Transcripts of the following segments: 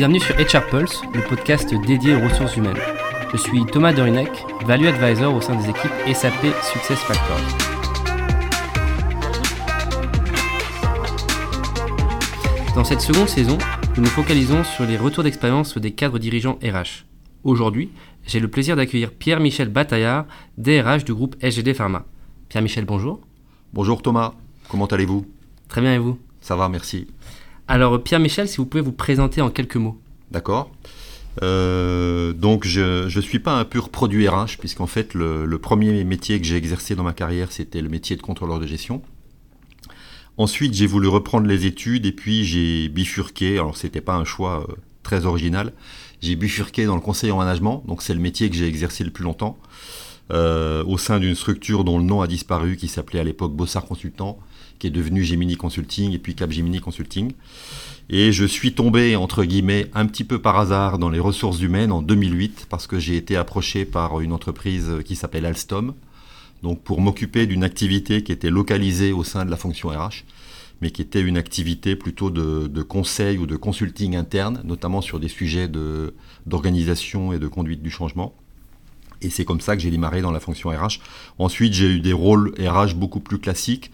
Bienvenue sur HR Pulse, le podcast dédié aux ressources humaines. Je suis Thomas Dorinec, Value Advisor au sein des équipes SAP Success Factors. Dans cette seconde saison, nous nous focalisons sur les retours d'expérience des cadres dirigeants RH. Aujourd'hui, j'ai le plaisir d'accueillir Pierre-Michel Bataillard, DRH du groupe SGD Pharma. Pierre-Michel, bonjour. Bonjour Thomas, comment allez-vous? Très bien et vous? Ça va, merci. Alors Pierre-Michel, si vous pouvez vous présenter en quelques mots. D'accord. Euh, donc je ne suis pas un pur produit RH, puisqu'en fait le, premier métier que j'ai exercé dans ma carrière, c'était le métier de contrôleur de gestion. Ensuite, j'ai voulu reprendre les études et puis j'ai bifurqué, alors c'était pas un choix euh, très original, j'ai bifurqué dans le conseil en management, donc c'est le métier que j'ai exercé le plus longtemps, euh, au sein d'une structure dont le nom a disparu, qui s'appelait à l'époque Bossard Consultant, qui est devenu Gemini Consulting et puis Capgemini Consulting. Et je suis tombé, entre guillemets, un petit peu par hasard dans les ressources humaines en 2008 parce que j'ai été approché par une entreprise qui s'appelle Alstom, donc pour m'occuper d'une activité qui était localisée au sein de la fonction RH, mais qui était une activité plutôt de, de conseil ou de consulting interne, notamment sur des sujets d'organisation et de conduite du changement. Et c'est comme ça que j'ai démarré dans la fonction RH. Ensuite, j'ai eu des rôles RH beaucoup plus classiques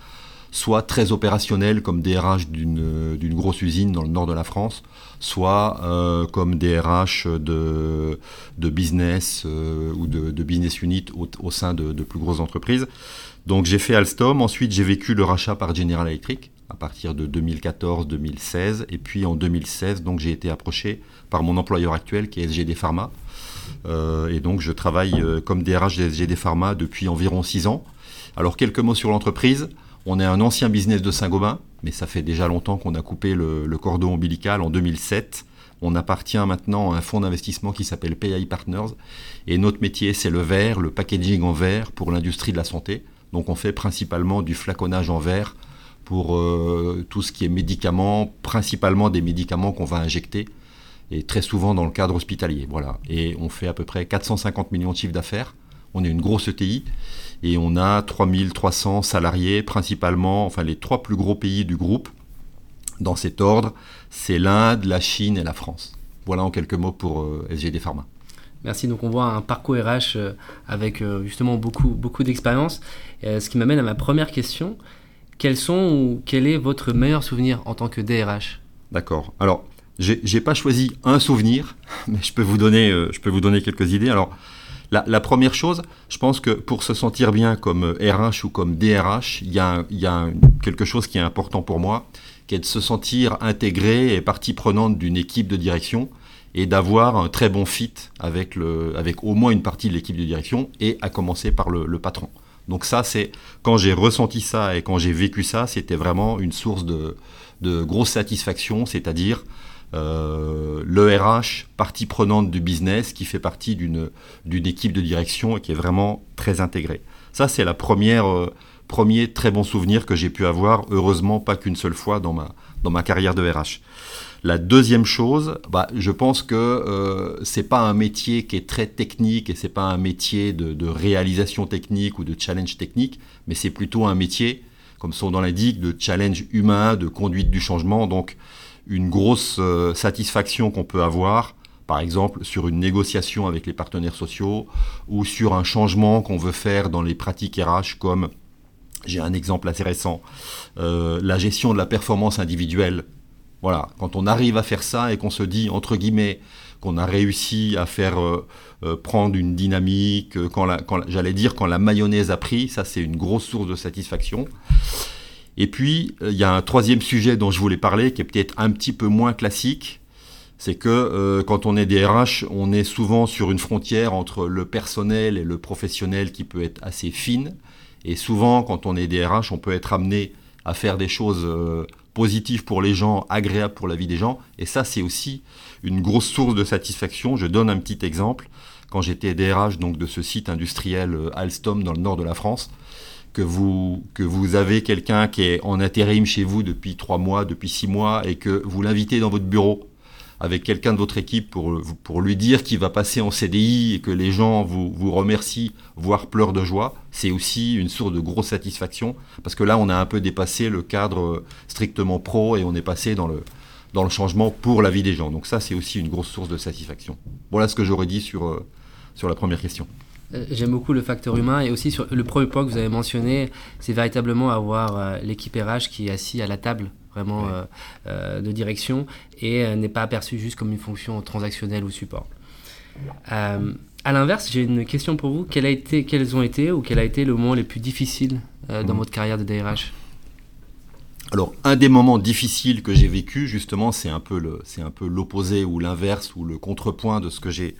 soit très opérationnel comme DRH d'une grosse usine dans le nord de la France, soit euh, comme DRH de, de business euh, ou de, business unit au, sein de, plus grosses entreprises. Donc j'ai fait Alstom, ensuite j'ai vécu le rachat par General Electric à partir de 2014-2016, et puis en 2016 donc j'ai été approché par mon employeur actuel qui est SGD Pharma. Euh, et donc je travaille comme DRH de SGD Pharma depuis environ 6 ans. Alors quelques mots sur l'entreprise. On est un ancien business de Saint-Gobain, mais ça fait déjà longtemps qu'on a coupé le, cordon ombilical en 2007. On appartient maintenant à un fonds d'investissement qui s'appelle PI Partners. Et notre métier, c'est le verre, le packaging en verre pour l'industrie de la santé. Donc on fait principalement du flaconnage en verre pour euh, tout ce qui est médicaments, principalement des médicaments qu'on va injecter, et très souvent dans le cadre hospitalier. Voilà. Et on fait à peu près 450 millions de chiffres d'affaires. On est une grosse ETI et on a 3300 salariés, principalement, enfin les trois plus gros pays du groupe, dans cet ordre, c'est l'Inde, la Chine et la France. Voilà en quelques mots pour euh, SGD Pharma. Merci, donc on voit un parcours RH euh, avec euh, justement beaucoup, beaucoup d'expérience. ce qui m'amène à ma première question. Quels sont ou quel est votre meilleur souvenir en tant que DRH D'accord. Alors, j'ai pas choisi un souvenir, mais je peux vous donner, je peux vous donner quelques idées. Alors, la, première chose, je pense que pour se sentir bien comme RH ou comme DRH, il y a, quelque chose qui est important pour moi, qui est de se sentir intégré et partie prenante d'une équipe de direction et d'avoir un très bon fit avec, au moins une partie de l'équipe de direction et à commencer par le, patron. Donc ça, c'est quand j'ai ressenti ça et quand j'ai vécu ça, c'était vraiment une source de, grosse satisfaction, c'est-à-dire euh, le RH, partie prenante du business, qui fait partie d'une équipe de direction et qui est vraiment très intégrée. Ça, c'est la première, euh, premier très bon souvenir que j'ai pu avoir, heureusement pas qu'une seule fois dans ma, dans ma carrière de RH. La deuxième chose, bah, je pense que euh, c'est pas un métier qui est très technique et c'est pas un métier de, réalisation technique ou de challenge technique, mais c'est plutôt un métier, comme son nom l'indique, de challenge humain, de conduite du changement. Donc, une grosse euh, satisfaction qu'on peut avoir, par exemple sur une négociation avec les partenaires sociaux ou sur un changement qu'on veut faire dans les pratiques RH comme, j'ai un exemple assez récent, euh, la gestion de la performance individuelle. Voilà, quand on arrive à faire ça et qu'on se dit, entre guillemets, qu'on a réussi à faire euh, prendre une dynamique, j'allais dire quand la mayonnaise a pris, ça c'est une grosse source de satisfaction. Et puis, euh, il y a un troisième sujet dont je voulais parler, qui est peut-être un petit peu moins classique. C'est que euh, quand on est DRH, on est souvent sur une frontière entre le personnel et le professionnel qui peut être assez fine. Et souvent, quand on est DRH, on peut être amené à faire des choses euh, positives pour les gens, agréables pour la vie des gens. Et ça, c'est aussi une grosse source de satisfaction. Je donne un petit exemple. Quand j'étais DRH donc, de ce site industriel Alstom dans le nord de la France, que vous, que vous avez quelqu'un qui est en intérim chez vous depuis trois mois, depuis six mois, et que vous l'invitez dans votre bureau avec quelqu'un de votre équipe pour, pour lui dire qu'il va passer en CDI et que les gens vous, vous remercient, voire pleurent de joie, c'est aussi une source de grosse satisfaction, parce que là, on a un peu dépassé le cadre strictement pro et on est passé dans le, dans le changement pour la vie des gens. Donc ça, c'est aussi une grosse source de satisfaction. Voilà ce que j'aurais dit sur, euh, sur la première question. Euh, j'aime beaucoup le facteur humain et aussi sur le premier point que vous avez mentionné, c'est véritablement avoir euh, l'équipe RH qui est assis à la table vraiment de direction et n'est pas aperçu juste comme une fonction transactionnelle ou support. à l'inverse, j'ai une question pour vous. Quel a été, quels ont été ou quel a été le moment les plus difficiles dans mmh. votre carrière de DRH alors, un des moments difficiles que j'ai vécu, justement, c'est un peu l'opposé ou l'inverse ou le contrepoint de ce que j'ai,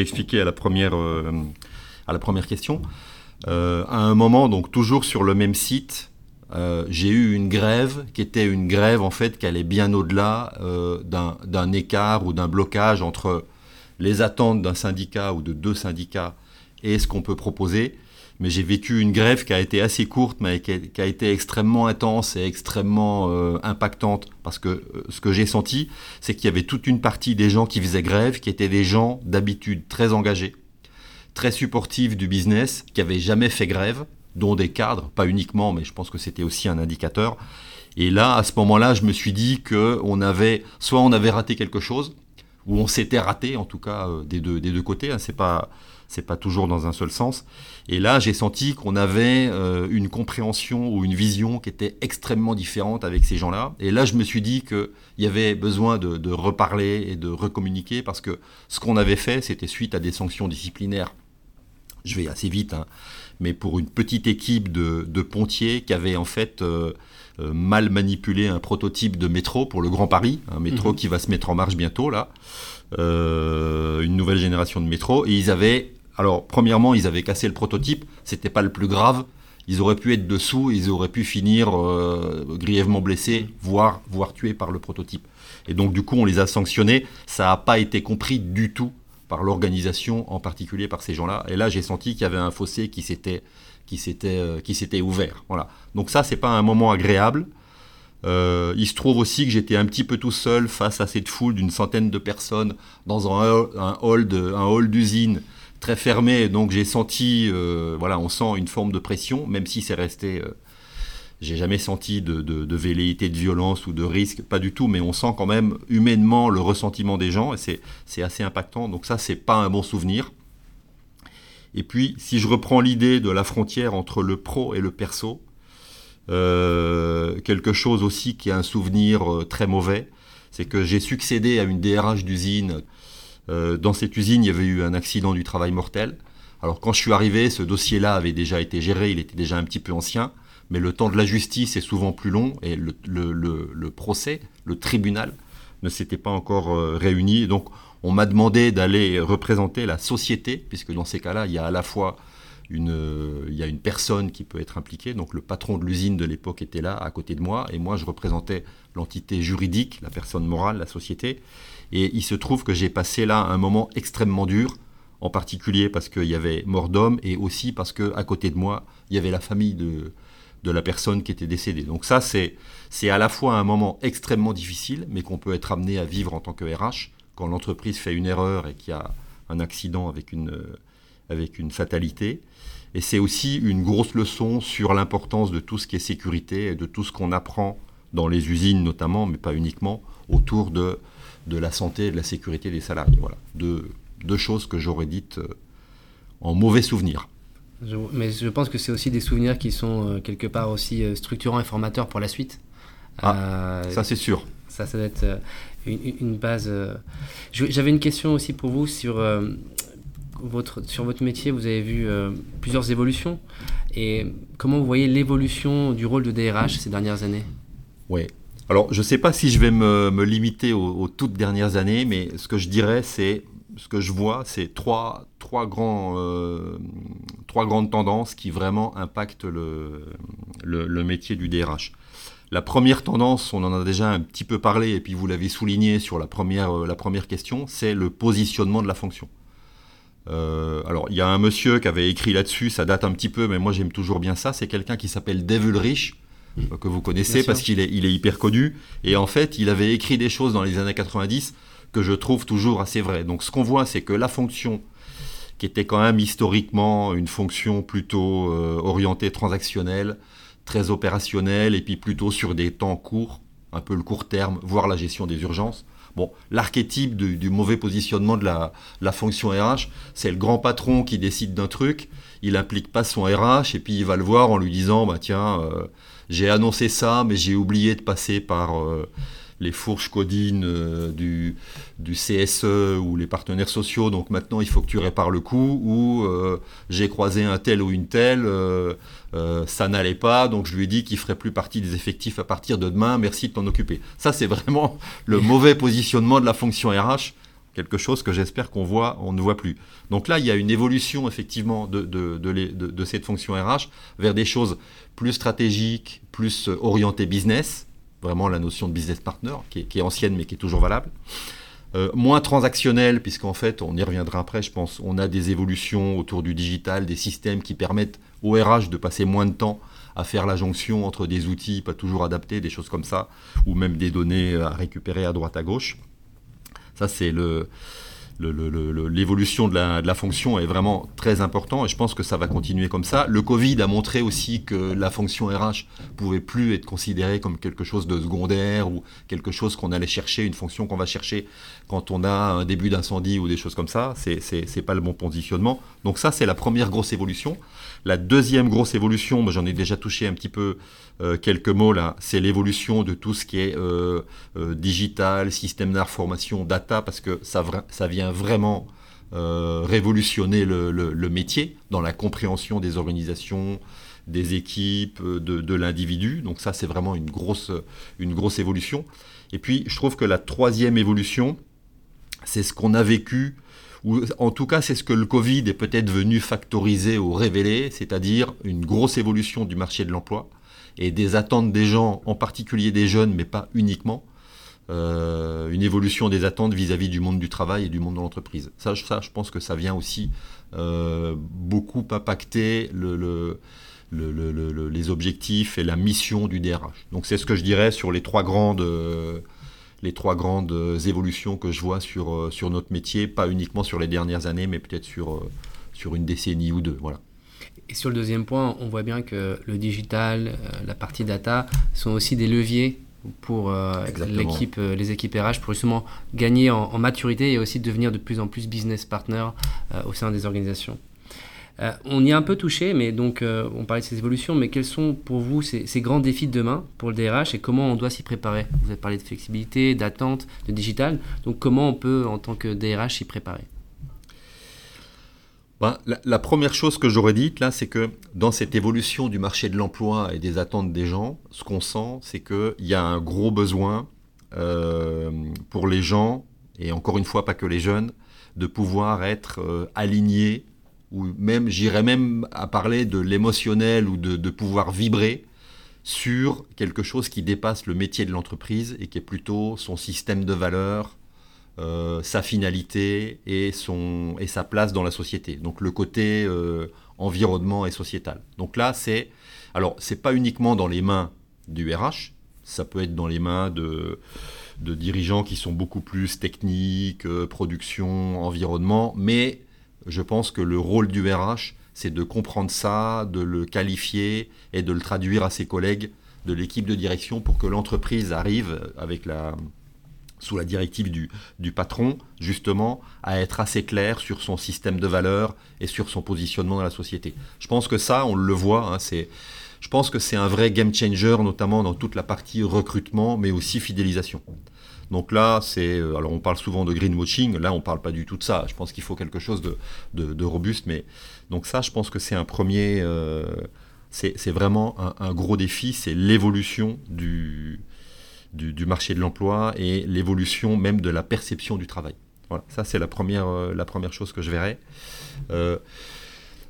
expliqué à la première, euh, question. Euh, à un moment, donc toujours sur le même site, euh, j'ai eu une grève qui était une grève en fait qui allait bien au-delà d'un écart ou d'un blocage entre les attentes d'un syndicat ou de deux syndicats et ce qu'on peut proposer mais j'ai vécu une grève qui a été assez courte, mais qui a, été extrêmement intense et extrêmement euh, impactante, parce que euh, ce que j'ai senti, c'est qu'il y avait toute une partie des gens qui faisaient grève, qui étaient des gens d'habitude très engagés, très supportifs du business, qui n'avaient jamais fait grève, dont des cadres, pas uniquement, mais je pense que c'était aussi un indicateur. Et là, à ce moment-là, je me suis dit que on avait, soit on avait raté quelque chose, ou on s'était raté, en tout cas euh, des deux, côtés. Hein, c'est pas c'est pas toujours dans un seul sens. Et là, j'ai senti qu'on avait euh, une compréhension ou une vision qui était extrêmement différente avec ces gens-là. Et là, je me suis dit qu'il y avait besoin de, reparler et de recommuniquer parce que ce qu'on avait fait, c'était suite à des sanctions disciplinaires. Je vais assez vite, hein, mais pour une petite équipe de, pontiers qui avait en fait euh, euh, mal manipulé un prototype de métro pour le Grand Paris, un métro mhm. qui va se mettre en marche bientôt là. une nouvelle génération de métro, et ils avaient alors, premièrement, ils avaient cassé le prototype, c'était pas le plus grave. Ils auraient pu être dessous, ils auraient pu finir euh, grièvement blessés, voire, voire tués par le prototype. Et donc, du coup, on les a sanctionnés. Ça n'a pas été compris du tout par l'organisation, en particulier par ces gens-là. Et là, j'ai senti qu'il y avait un fossé qui s'était qui s'était euh, qui s'était ouvert. Voilà. Donc ça, c'est pas un moment agréable. Euh, il se trouve aussi que j'étais un petit peu tout seul face à cette foule d'une centaine de personnes dans un, hall un hall d'usine très fermé, donc j'ai senti, euh, voilà, on sent une forme de pression, même si c'est resté, euh, j'ai jamais senti de, de, velléité de violence ou de risque, pas du tout, mais on sent quand même humainement le ressentiment des gens, et c'est assez impactant, donc ça, c'est pas un bon souvenir. Et puis, si je reprends l'idée de la frontière entre le pro et le perso, euh, quelque chose aussi qui est un souvenir très mauvais, c'est que j'ai succédé à une DRH d'usine euh, dans cette usine, il y avait eu un accident du travail mortel. Alors quand je suis arrivé, ce dossier-là avait déjà été géré, il était déjà un petit peu ancien, mais le temps de la justice est souvent plus long et le, procès, le tribunal, ne s'était pas encore euh, réuni. donc on m'a demandé d'aller représenter la société, puisque dans ces cas-là, il y a à la fois une, il y a une personne qui peut être impliquée. Donc le patron de l'usine de l'époque était là, à côté de moi, et moi je représentais l'entité juridique, la personne morale, la société. Et il se trouve que j'ai passé là un moment extrêmement dur, en particulier parce qu'il y avait mort d'homme et aussi parce qu'à côté de moi, il y avait la famille de, de la personne qui était décédée. Donc ça, c'est, c'est à la fois un moment extrêmement difficile, mais qu'on peut être amené à vivre en tant que RH, quand l'entreprise fait une erreur et qu'il y a un accident avec une, avec une fatalité. Et c'est aussi une grosse leçon sur l'importance de tout ce qui est sécurité et de tout ce qu'on apprend dans les usines notamment, mais pas uniquement, autour de de la santé et de la sécurité des salariés. Voilà, deux, deux choses que j'aurais dites euh, en mauvais souvenir. mais je pense que c'est aussi des souvenirs qui sont euh, quelque part aussi euh, structurants et formateurs pour la suite. Ah, ça c'est sûr. Ça, ça doit être une, base. J'avais une question aussi pour vous sur, sur votre métier. Vous avez vu plusieurs évolutions. Et comment vous voyez l'évolution du rôle de DRH ces dernières années? Oui, alors, je ne sais pas si je vais me, limiter aux, toutes dernières années, mais ce que je dirais, c'est ce que je vois, c'est trois, euh, grandes tendances qui vraiment impactent le, métier du DRH. La première tendance, on en a déjà un petit peu parlé, et puis vous l'avez souligné sur la première, la première question, c'est le positionnement de la fonction. Euh, alors, il y a un monsieur qui avait écrit là-dessus, ça date un petit peu, mais moi j'aime toujours bien ça, c'est quelqu'un qui s'appelle Dave Ulrich, euh, que vous connaissez parce qu'il est, il est hyper connu. Et en fait, il avait écrit des choses dans les années 90 que je trouve toujours assez vraies. Donc ce qu'on voit, c'est que la fonction, qui était quand même historiquement une fonction plutôt euh, orientée transactionnelle, très opérationnelle, et puis plutôt sur des temps courts, un peu le court terme, voire la gestion des urgences. Bon, l'archétype du, mauvais positionnement de la, fonction RH, c'est le grand patron qui décide d'un truc, il implique pas son RH et puis il va le voir en lui disant bah tiens, euh, j'ai annoncé ça, mais j'ai oublié de passer par euh, les fourches codines euh, du, du, CSE ou les partenaires sociaux, donc maintenant il faut que tu répares le coup, ou j'ai croisé un tel ou une telle, ça n'allait pas, donc je lui ai dit qu'il ferait plus partie des effectifs à partir de demain, merci de t'en occuper. Ça c'est vraiment le mauvais positionnement de la fonction RH quelque chose que j'espère qu'on voit, on ne voit plus. Donc là, il y a une évolution effectivement de, de, cette fonction RH vers des choses plus stratégiques, plus euh, orientées business, vraiment la notion de business partner, qui est, ancienne mais qui est toujours valable. Euh, moins transactionnelle, puisqu'en fait, on y reviendra après, je pense, on a des évolutions autour du digital, des systèmes qui permettent au RH de passer moins de temps à faire la jonction entre des outils pas toujours adaptés, des choses comme ça, ou même des données à récupérer à droite à gauche. Ça, c'est le, l'évolution de la, fonction est vraiment très important et je pense que ça va continuer comme ça. Le Covid a montré aussi que la fonction RH pouvait plus être considérée comme quelque chose de secondaire ou quelque chose qu'on allait chercher, une fonction qu'on va chercher quand on a un début d'incendie ou des choses comme ça. C'est, pas le bon positionnement. Donc ça, c'est la première grosse évolution. La deuxième grosse évolution, j'en ai déjà touché un petit peu euh, quelques mots là, c'est l'évolution de tout ce qui est euh, euh, digital, système d'information, data, parce que ça, vient vraiment révolutionner le, métier dans la compréhension des organisations, des équipes, de, l'individu. Donc ça, c'est vraiment une grosse, une grosse évolution. Et puis, je trouve que la troisième évolution, c'est ce qu'on a vécu ou en tout cas c'est ce que le Covid est peut-être venu factoriser ou révéler, c'est-à-dire une grosse évolution du marché de l'emploi et des attentes des gens, en particulier des jeunes, mais pas uniquement. Euh, une évolution des attentes vis-à-vis du monde du travail et du monde de l'entreprise. Ça, je pense que ça vient aussi euh, beaucoup impacter le, les objectifs et la mission du DRH. Donc c'est ce que je dirais sur les trois grandes, euh, les trois grandes évolutions que je vois sur, sur notre métier, pas uniquement sur les dernières années, mais peut-être sur, sur une décennie ou deux. Voilà. Et sur le deuxième point, on voit bien que le digital, euh, la partie data sont aussi des leviers pour euh, l'équipe, euh, les équipes RH pour justement gagner en, maturité et aussi devenir de plus en plus business partner au sein des organisations. on y a un peu touché, mais donc on parlait de ces évolutions, mais quels sont pour vous ces, ces, grands défis de demain pour le DRH et comment on doit s'y préparer? Vous avez parlé de flexibilité, d'attente, de digital, donc comment on peut en tant que DRH s'y préparer? Bah, la, première chose que j'aurais dite là, c'est que dans cette évolution du marché de l'emploi et des attentes des gens, ce qu'on sent, c'est qu'il y a un gros besoin euh, pour les gens, et encore une fois pas que les jeunes, de pouvoir être euh, alignés, ou même, j'irais même à parler de l'émotionnel ou de, de pouvoir vibrer sur quelque chose qui dépasse le métier de l'entreprise et qui est plutôt son système de valeurs, euh, sa finalité et, son, et sa place dans la société. Donc le côté euh, environnement et sociétal. Donc là, c'est alors c'est pas uniquement dans les mains du RH, ça peut être dans les mains de, de dirigeants qui sont beaucoup plus techniques, euh, production, environnement, mais je pense que le rôle du RH, c'est de comprendre ça, de le qualifier et de le traduire à ses collègues de l'équipe de direction pour que l'entreprise arrive avec la, sous la directive du, du, patron, justement, à être assez clair sur son système de valeurs et sur son positionnement dans la société. Je pense que ça, on le voit, hein, c'est, je pense que c'est un vrai game changer, notamment dans toute la partie recrutement, mais aussi fidélisation. Donc là, c'est, euh, alors on parle souvent de greenwashing, là on parle pas du tout de ça. Je pense qu'il faut quelque chose de, de, robuste, mais donc ça, je pense que c'est un premier, euh, c'est vraiment un, gros défi, c'est l'évolution du, du, marché de l'emploi et l'évolution même de la perception du travail. Voilà, ça c'est la première, euh, la première chose que je verrai. Euh,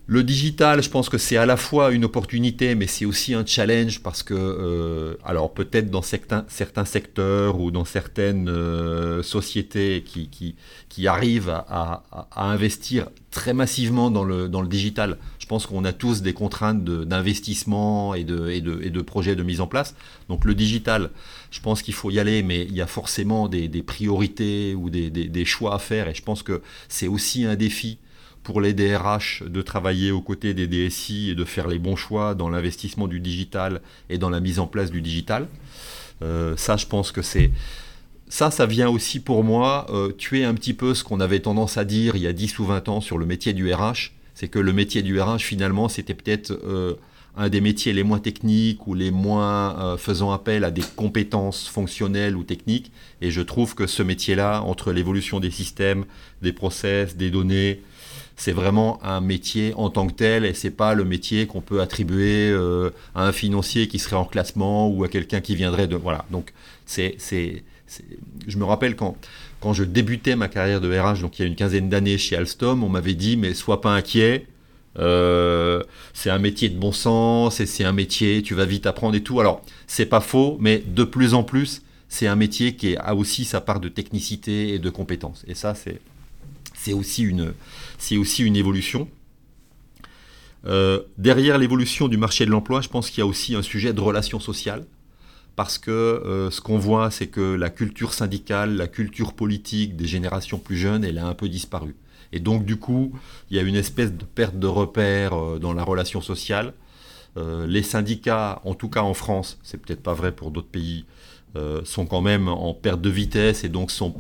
le digital, je pense que c'est à la fois une opportunité, mais c'est aussi un challenge parce que, euh, alors peut-être dans certains, certains secteurs ou dans certaines sociétés qui, qui, qui arrivent à, investir très massivement dans le, dans le digital, je pense qu'on a tous des contraintes d'investissement et de, et, de, et de projets de mise en place. Donc le digital, je pense qu'il faut y aller, mais il y a forcément des, priorités ou des, choix à faire. Et je pense que c'est aussi un défi pour les DRH de travailler aux côtés des DSI et de faire les bons choix dans l'investissement du digital et dans la mise en place du digital. ça, je pense que c'est ça, ça vient aussi pour moi tuer un petit peu ce qu'on avait tendance à dire il y a 10 ou 20 ans sur le métier du RH. C'est que le métier du RH, finalement, c'était peut-être un des métiers les moins techniques ou les moins euh, faisant appel à des compétences fonctionnelles ou techniques. Et je trouve que ce métier-là, entre l'évolution des systèmes, des process, des données, c'est vraiment un métier en tant que tel et c'est pas le métier qu'on peut attribuer euh, à un financier qui serait en classement ou à quelqu'un qui viendrait de voilà donc c'est c'est je me rappelle quand quand je débutais ma carrière de RH donc il y a une quinzaine d'années chez Alstom on m'avait dit mais sois pas inquiet euh, c'est un métier de bon sens et c'est un métier, tu vas vite apprendre et tout. Alors, c'est pas faux, mais de plus en plus, c'est un métier qui a aussi sa part de technicité et de compétence. Et ça, c'est, aussi une évolution. Euh, derrière l'évolution du marché de l'emploi, je pense qu'il y a aussi un sujet de relations sociales. Parce que euh, ce qu'on voit, c'est que la culture syndicale, la culture politique des générations plus jeunes, elle a un peu disparu. Et donc, du coup, il y a une espèce de perte de repère euh, dans la relation sociale. Euh, les syndicats, en tout cas en France, c'est peut-être pas vrai pour d'autres pays, euh, sont quand même en perte de vitesse et donc sont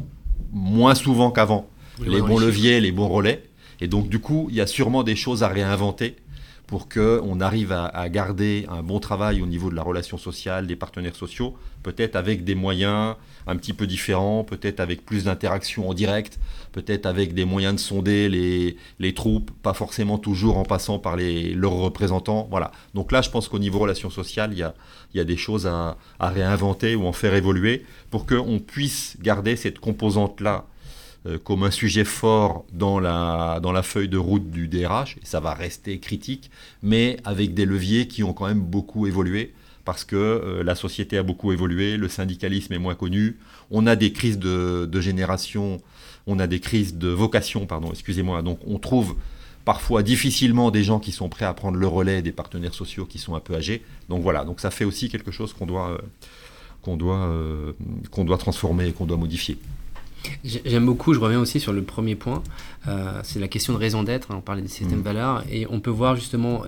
moins souvent qu'avant les bons leviers, les bons relais. Et donc, du coup, il y a sûrement des choses à réinventer pour qu'on arrive à, garder un bon travail au niveau de la relation sociale, des partenaires sociaux, peut-être avec des moyens un petit peu différents, peut-être avec plus d'interactions en direct, peut-être avec des moyens de sonder les, les, troupes, pas forcément toujours en passant par les, leurs représentants. Voilà. Donc là, je pense qu'au niveau relation sociale, il y a, il y a des choses à, à réinventer ou en faire évoluer pour qu'on puisse garder cette composante-là comme un sujet fort dans la, feuille de route du DRH, et ça va rester critique, mais avec des leviers qui ont quand même beaucoup évolué, parce que euh, la société a beaucoup évolué, le syndicalisme est moins connu, on a des crises de, de génération, on a des crises de vocation, pardon, excusez-moi, donc on trouve parfois difficilement des gens qui sont prêts à prendre le relais des partenaires sociaux qui sont un peu âgés. Donc voilà, donc ça fait aussi quelque chose qu'on doit, euh, qu'on doit, qu'on doit transformer et qu'on doit modifier. J'aime beaucoup, je reviens aussi sur le premier point, euh, c'est la question de raison d'être, hein, on parlait des systèmes mmh. valeurs, et on peut voir justement,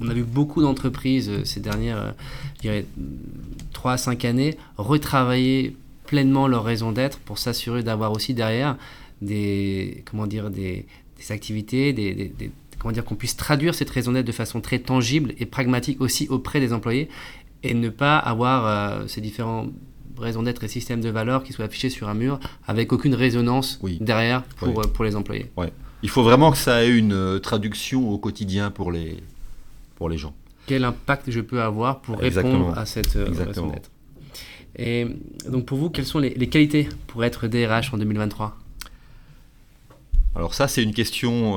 on a vu beaucoup d'entreprises euh, ces dernières, euh, je dirais, 3 à 5 années, retravailler pleinement leur raison d'être pour s'assurer d'avoir aussi derrière des, comment dire, des, des activités, des, des, comment dire, qu'on puisse traduire cette raison d'être de façon très tangible et pragmatique aussi auprès des employés, et ne pas avoir ces différents raison d'être et système de valeurs qui soit affiché sur un mur avec aucune résonance derrière pour, euh, pour les employés. Ouais. Il faut vraiment que ça ait une euh, traduction au quotidien pour les, pour les gens. Quel impact je peux avoir pour répondre à cette euh, raison d'être? Et donc pour vous, quelles sont les, les qualités pour être DRH en 2023 alors ça c'est une question,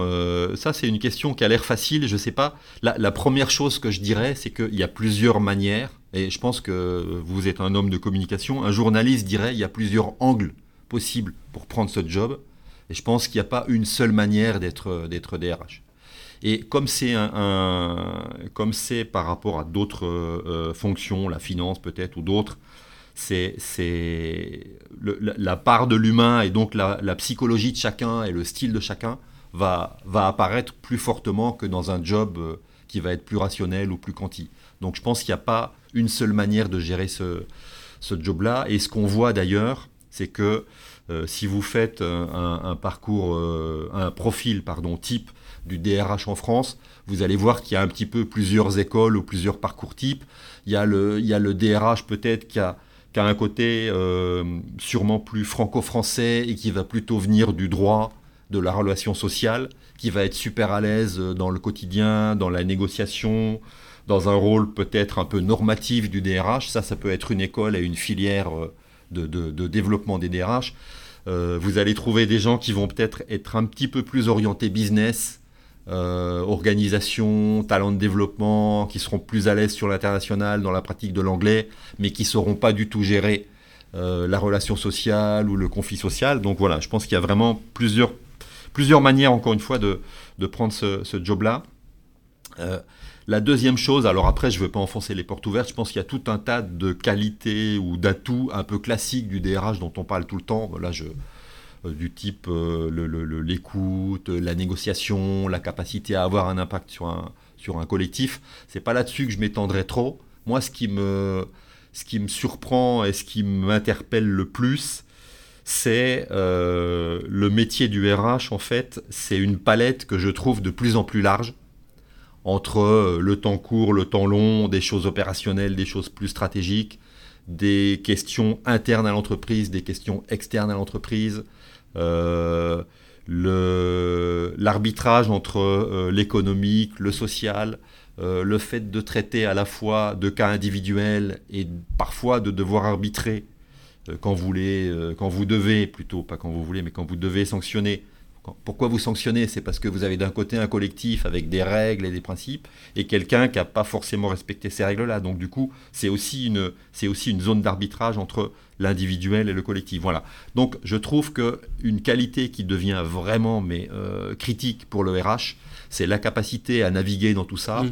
ça c'est une question qui a l'air facile. Je sais pas. La, la, première chose que je dirais, c'est qu'il y a plusieurs manières et je pense que vous êtes un homme de communication, un journaliste dirait il y a plusieurs angles possibles pour prendre ce job. Et je pense qu'il n'y a pas une seule manière d'être d'être DRH. Et comme c'est un, comme c'est par rapport à d'autres euh, fonctions, la finance peut-être ou d'autres, c'est c'est la, part de l'humain et donc la, la, psychologie de chacun et le style de chacun va va apparaître plus fortement que dans un job euh, qui va être plus rationnel ou plus quanti. Donc je pense qu'il n'y a pas une seule manière de gérer ce, job-là. Et ce qu'on voit d'ailleurs, c'est que euh, si vous faites un, parcours, euh, un profil pardon, type du DRH en France, vous allez voir qu'il y a un petit peu plusieurs écoles ou plusieurs parcours types. Il y a le, il y a le DRH peut-être qui a, qui a, un côté euh, sûrement plus franco-français et qui va plutôt venir du droit, de la relation sociale, qui va être super à l'aise dans le quotidien, dans la négociation, dans un rôle peut-être un peu normatif du DRH. Ça, ça peut être une école et une filière euh, de, développement des DRH. Euh, vous allez trouver des gens qui vont peut-être être un petit peu plus orientés business, euh, organisation, talent de développement, qui seront plus à l'aise sur l'international dans la pratique de l'anglais, mais qui ne sauront pas du tout gérer la relation sociale ou le conflit social. Donc voilà, je pense qu'il y a vraiment plusieurs, plusieurs manières, encore une fois, de, prendre ce, ce job-là. La deuxième chose, alors après, je ne veux pas enfoncer les portes ouvertes, je pense qu'il y a tout un tas de qualités ou d'atouts un peu classiques du DRH dont on parle tout le temps. Là, je, euh, du type euh, l'écoute, la négociation, la capacité à avoir un impact sur un, sur un collectif. C'est pas là-dessus que je m'étendrai trop. Moi, ce qui me, ce qui me surprend et ce qui m'interpelle le plus, c'est euh, le métier du RH, en fait, c'est une palette que je trouve de plus en plus large entre euh, le temps court, le temps long, des choses opérationnelles, des choses plus stratégiques, des questions internes à l'entreprise, des questions externes à l'entreprise, euh, l'arbitrage entre l'économique, le social, le fait de traiter à la fois de cas individuels et parfois de devoir arbitrer quand vous voulez, euh, quand vous devez, plutôt pas quand vous voulez, mais quand vous devez sanctionner. Pourquoi vous sanctionnez? C'est parce que vous avez d'un côté un collectif avec des règles et des principes et quelqu'un qui n'a pas forcément respecté ces règles-là. Donc du coup, c'est aussi une, c'est aussi une zone d'arbitrage entre l'individuel et le collectif. Voilà. Donc je trouve que une qualité qui devient vraiment mais euh, critique pour le RH, c'est la capacité à naviguer dans tout ça, mm.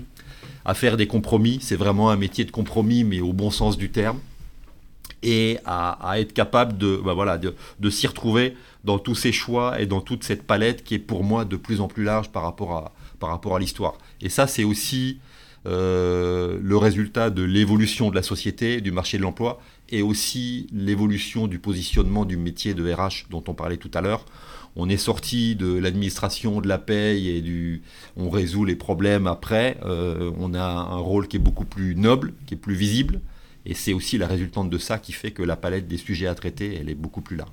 à faire des compromis. C'est vraiment un métier de compromis, mais au bon sens du terme et à, être capable de, bah voilà, de, s'y retrouver dans tous ces choix et dans toute cette palette qui est pour moi de plus en plus large par rapport à, par rapport à l'histoire. Et ça, c'est aussi euh, le résultat de l'évolution de la société, du marché de l'emploi, et aussi l'évolution du positionnement du métier de RH dont on parlait tout à l'heure. On est sorti de l'administration de la paye et du on résout les problèmes après. Euh, on a un rôle qui est beaucoup plus noble, qui est plus visible. Et c'est aussi la résultante de ça qui fait que la palette des sujets à traiter, elle est beaucoup plus large.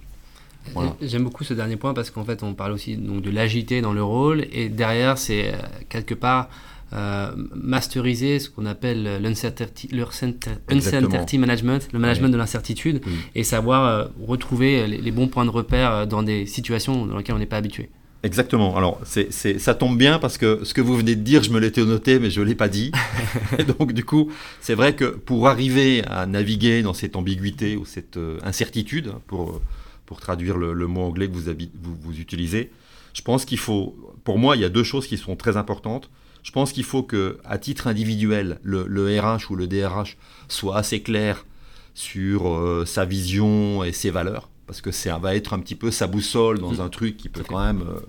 J'aime beaucoup ce dernier point parce qu'en fait, on parle aussi donc, de l'agilité dans le rôle. Et derrière, c'est euh, quelque part euh, masteriser ce qu'on appelle l'uncertainty management, le management de l'incertitude et savoir euh, retrouver les, bons points de repère dans des situations dans lesquelles on n'est pas habitué. Exactement. Alors, c'est, ça tombe bien parce que ce que vous venez de dire, je me l'étais noté, mais je ne l'ai pas dit. et donc, du coup, c'est vrai que pour arriver à naviguer dans cette ambiguïté ou cette euh, incertitude, pour, pour traduire le, mot anglais que vous, vous, vous, utilisez, je pense qu'il faut, pour moi, il y a deux choses qui sont très importantes. Je pense qu'il faut que, à titre individuel, le, le RH ou le DRH soit assez clair sur euh, sa vision et ses valeurs parce que ça va être un petit peu sa boussole dans mm. un truc qui peut quand même euh,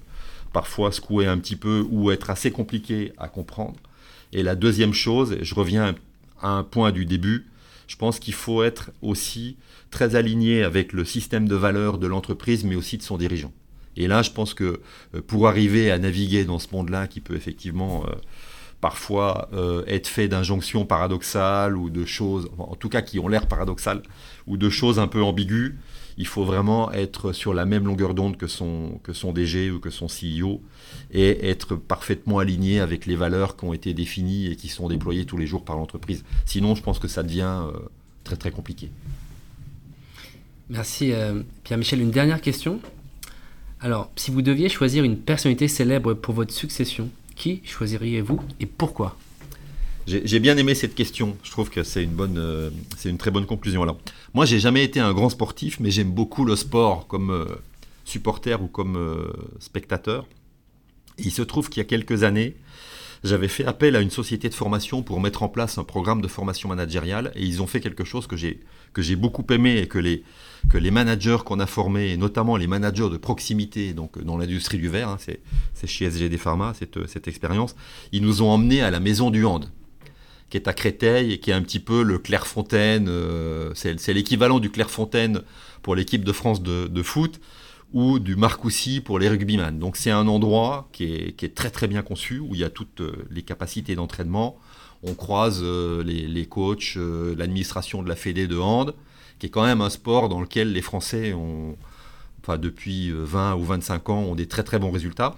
parfois secouer un petit peu ou être assez compliqué à comprendre. Et la deuxième chose, je reviens à un point du début, je pense qu'il faut être aussi très aligné avec le système de valeurs de l'entreprise, mais aussi de son dirigeant. Et là, je pense que euh, pour arriver à naviguer dans ce monde-là, qui peut effectivement euh, parfois être fait d'injonctions paradoxales ou de choses, en tout cas qui ont l'air paradoxales, ou de choses un peu ambiguës, il faut vraiment être sur la même longueur d'onde que son, que DG ou que son CEO et être parfaitement aligné avec les valeurs qui ont été définies et qui sont déployées tous les jours par l'entreprise. Sinon, je pense que ça devient euh, très très compliqué. Merci euh, Pierre-Michel. Une dernière question. Alors, si vous deviez choisir une personnalité célèbre pour votre succession, qui choisiriez-vous et pourquoi? J'ai bien aimé cette question. Je trouve que c'est une bonne, euh, c'est une très bonne conclusion. Alors, moi, j'ai jamais été un grand sportif, mais j'aime beaucoup le sport comme euh, supporter ou comme euh, spectateur. il se trouve qu'il y a quelques années, j'avais fait appel à une société de formation pour mettre en place un programme de formation managériale, et ils ont fait quelque chose que j'ai que j'ai beaucoup aimé et que les que les managers qu'on a formés, et notamment les managers de proximité, donc dans l'industrie du verre, hein, c'est chez SGD Pharma cette, cette expérience, ils nous ont emmenés à la maison du hand qui est à Créteil et qui est un petit peu le Clairefontaine, euh, c'est l'équivalent du Clairefontaine pour l'équipe de France de, foot ou du Marcoussis pour les rugbyman. Donc c'est un endroit qui est, très très bien conçu, où il y a toutes euh, les capacités d'entraînement. On croise euh, les, coachs, l'administration de la Fédé de hand, qui est quand même un sport dans lequel les Français ont, enfin, depuis 20 ou 25 ans, ont des très très bons résultats.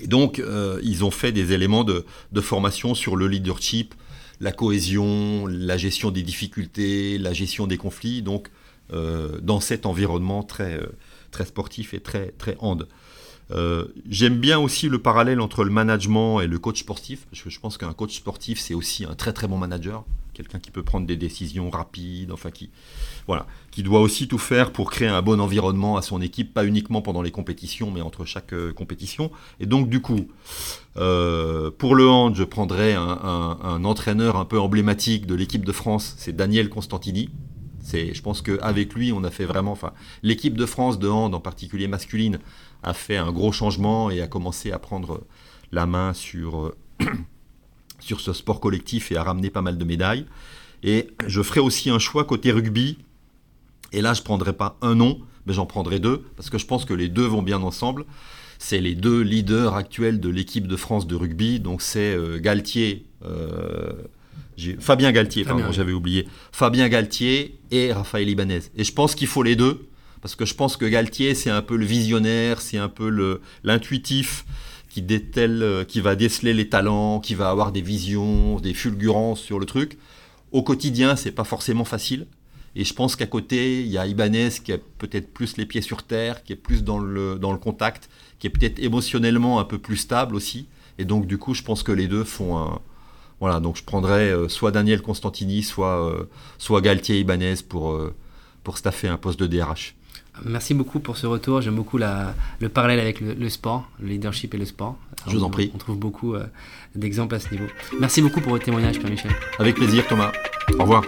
Et donc, ils ont fait des éléments de, formation sur le leadership, la cohésion, la gestion des difficultés, la gestion des conflits, donc euh, dans cet environnement très, euh, très sportif et très, très hand. J'aime bien aussi le parallèle entre le management et le coach sportif, parce que je pense qu'un coach sportif, c'est aussi un très très bon manager quelqu'un qui peut prendre des décisions rapides, enfin qui, voilà, qui doit aussi tout faire pour créer un bon environnement à son équipe, pas uniquement pendant les compétitions, mais entre chaque euh, compétition. Et donc du coup, euh, pour le hand, je prendrais un, entraîneur un peu emblématique de l'équipe de France, c'est Daniel Constantini. C'est, je pense qu'avec lui, on a fait vraiment, enfin, l'équipe de France de hand, en particulier masculine, a fait un gros changement et a commencé à prendre la main sur euh, sur ce sport collectif et a ramené pas mal de médailles. Et je ferai aussi un choix côté rugby. Et là, je ne prendrai pas un nom, mais j'en prendrai deux, parce que je pense que les deux vont bien ensemble. C'est les deux leaders actuels de l'équipe de France de rugby. Donc c'est euh, Galtier, euh, Fabien Galtier, pardon, j'avais oublié. Fabien Galtier et Raphaël Ibanez. Et je pense qu'il faut les deux, parce que je pense que Galtier, c'est un peu le visionnaire, c'est un peu l'intuitif qui euh, qui va déceler les talents, qui va avoir des visions, des fulgurances sur le truc. Au quotidien, c'est pas forcément facile. Et je pense qu'à côté, il y a Ibanez qui a peut-être plus les pieds sur terre, qui est plus dans le, dans le contact, qui est peut-être émotionnellement un peu plus stable aussi. Et donc, du coup, je pense que les deux font un. Voilà, donc je prendrais euh, soit Daniel Constantini, soit, euh, soit Galtier Ibanez pour, pour staffer un poste de DRH. Merci beaucoup pour ce retour. J'aime beaucoup le parallèle avec le, sport, le leadership et le sport. Je vous en prie. On trouve beaucoup euh, d'exemples à ce niveau. Merci beaucoup pour votre témoignage, Pierre-Michel. Avec plaisir, Thomas. Au revoir.